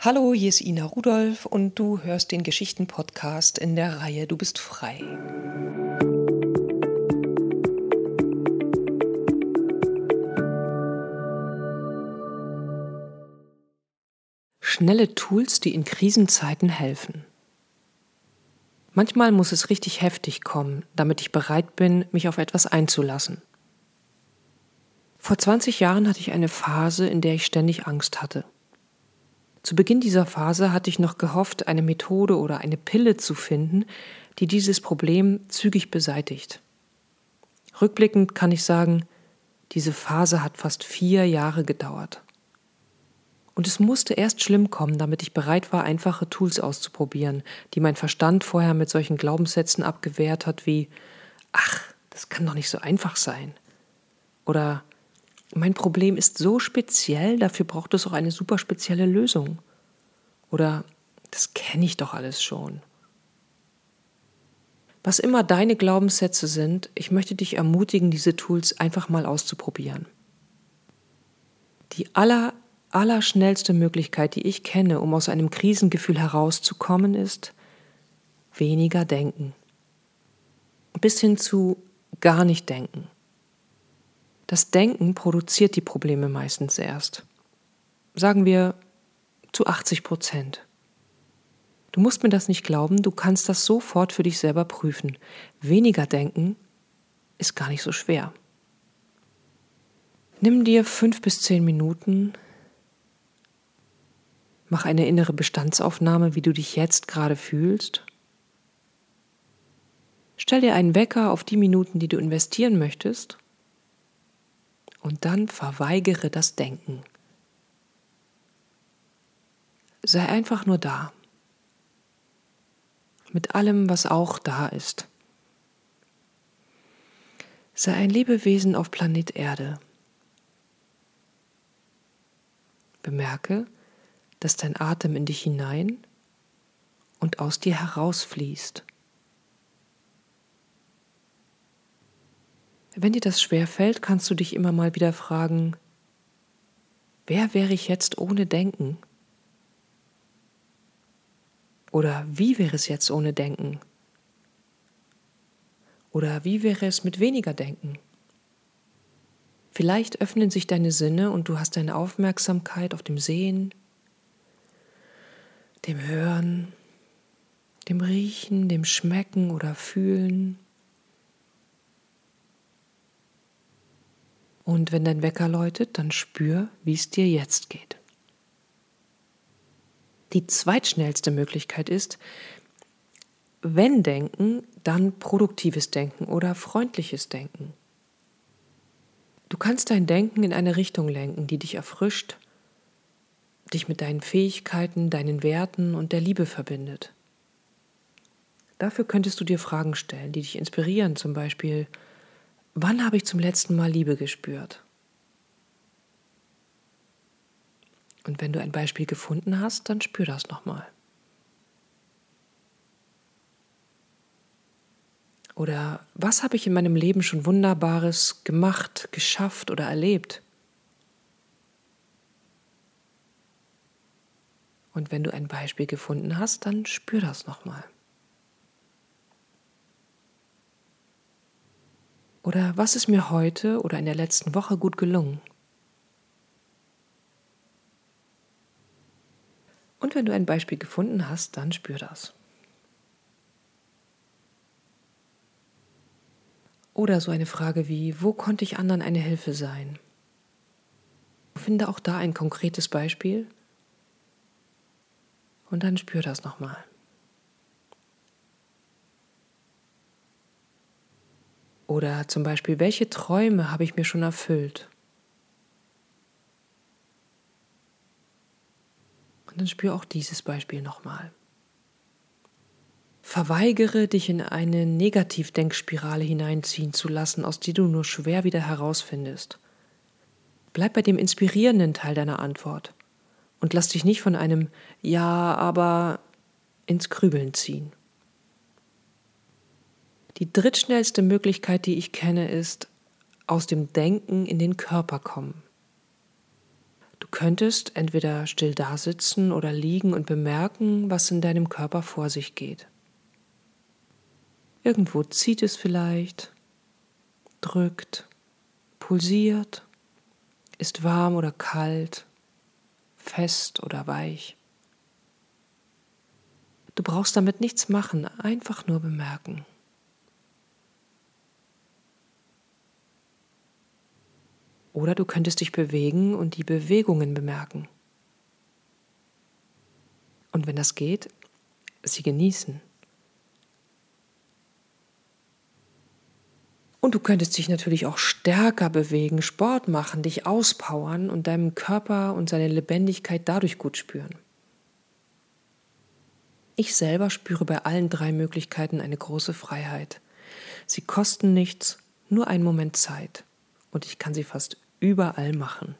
Hallo, hier ist Ina Rudolph und du hörst den Geschichten-Podcast in der Reihe Du bist frei. Schnelle Tools, die in Krisenzeiten helfen. Manchmal muss es richtig heftig kommen, damit ich bereit bin, mich auf etwas einzulassen. Vor 20 Jahren hatte ich eine Phase, in der ich ständig Angst hatte. Zu Beginn dieser Phase hatte ich noch gehofft, eine Methode oder eine Pille zu finden, die dieses Problem zügig beseitigt. Rückblickend kann ich sagen, diese Phase hat fast vier Jahre gedauert. Und es musste erst schlimm kommen, damit ich bereit war, einfache Tools auszuprobieren, die mein Verstand vorher mit solchen Glaubenssätzen abgewehrt hat wie, ach, das kann doch nicht so einfach sein. Oder mein Problem ist so speziell, dafür braucht es auch eine super spezielle Lösung. Oder das kenne ich doch alles schon. Was immer deine Glaubenssätze sind, ich möchte dich ermutigen, diese Tools einfach mal auszuprobieren. Die aller, aller schnellste Möglichkeit, die ich kenne, um aus einem Krisengefühl herauszukommen, ist weniger denken. Bis hin zu gar nicht denken. Das Denken produziert die Probleme meistens erst. Sagen wir zu 80 Prozent. Du musst mir das nicht glauben, du kannst das sofort für dich selber prüfen. Weniger denken ist gar nicht so schwer. Nimm dir fünf bis zehn Minuten, mach eine innere Bestandsaufnahme, wie du dich jetzt gerade fühlst. Stell dir einen Wecker auf die Minuten, die du investieren möchtest und dann verweigere das Denken. Sei einfach nur da. Mit allem, was auch da ist. Sei ein Lebewesen auf Planet Erde. Bemerke, dass dein Atem in dich hinein und aus dir herausfließt. Wenn dir das schwer fällt, kannst du dich immer mal wieder fragen, wer wäre ich jetzt ohne Denken? Oder wie wäre es jetzt ohne Denken? Oder wie wäre es mit weniger Denken? Vielleicht öffnen sich deine Sinne und du hast deine Aufmerksamkeit auf dem Sehen, dem Hören, dem Riechen, dem Schmecken oder Fühlen Und wenn dein Wecker läutet, dann spür, wie es dir jetzt geht. Die zweitschnellste Möglichkeit ist, wenn Denken, dann produktives Denken oder freundliches Denken. Du kannst dein Denken in eine Richtung lenken, die dich erfrischt, dich mit deinen Fähigkeiten, deinen Werten und der Liebe verbindet. Dafür könntest du dir Fragen stellen, die dich inspirieren, zum Beispiel, Wann habe ich zum letzten Mal Liebe gespürt? Und wenn du ein Beispiel gefunden hast, dann spür das nochmal. Oder was habe ich in meinem Leben schon Wunderbares gemacht, geschafft oder erlebt? Und wenn du ein Beispiel gefunden hast, dann spür das nochmal. Oder was ist mir heute oder in der letzten Woche gut gelungen? Und wenn du ein Beispiel gefunden hast, dann spür das. Oder so eine Frage wie, wo konnte ich anderen eine Hilfe sein? Finde auch da ein konkretes Beispiel und dann spür das nochmal. Oder zum Beispiel, welche Träume habe ich mir schon erfüllt? Und dann spür auch dieses Beispiel nochmal. Verweigere dich in eine Negativdenkspirale hineinziehen zu lassen, aus der du nur schwer wieder herausfindest. Bleib bei dem inspirierenden Teil deiner Antwort und lass dich nicht von einem Ja, aber ins Grübeln ziehen. Die drittschnellste Möglichkeit, die ich kenne, ist aus dem Denken in den Körper kommen. Du könntest entweder still dasitzen oder liegen und bemerken, was in deinem Körper vor sich geht. Irgendwo zieht es vielleicht, drückt, pulsiert, ist warm oder kalt, fest oder weich. Du brauchst damit nichts machen, einfach nur bemerken. Oder du könntest dich bewegen und die Bewegungen bemerken. Und wenn das geht, sie genießen. Und du könntest dich natürlich auch stärker bewegen, Sport machen, dich auspowern und deinem Körper und seine Lebendigkeit dadurch gut spüren. Ich selber spüre bei allen drei Möglichkeiten eine große Freiheit. Sie kosten nichts, nur einen Moment Zeit. Und ich kann sie fast überall machen.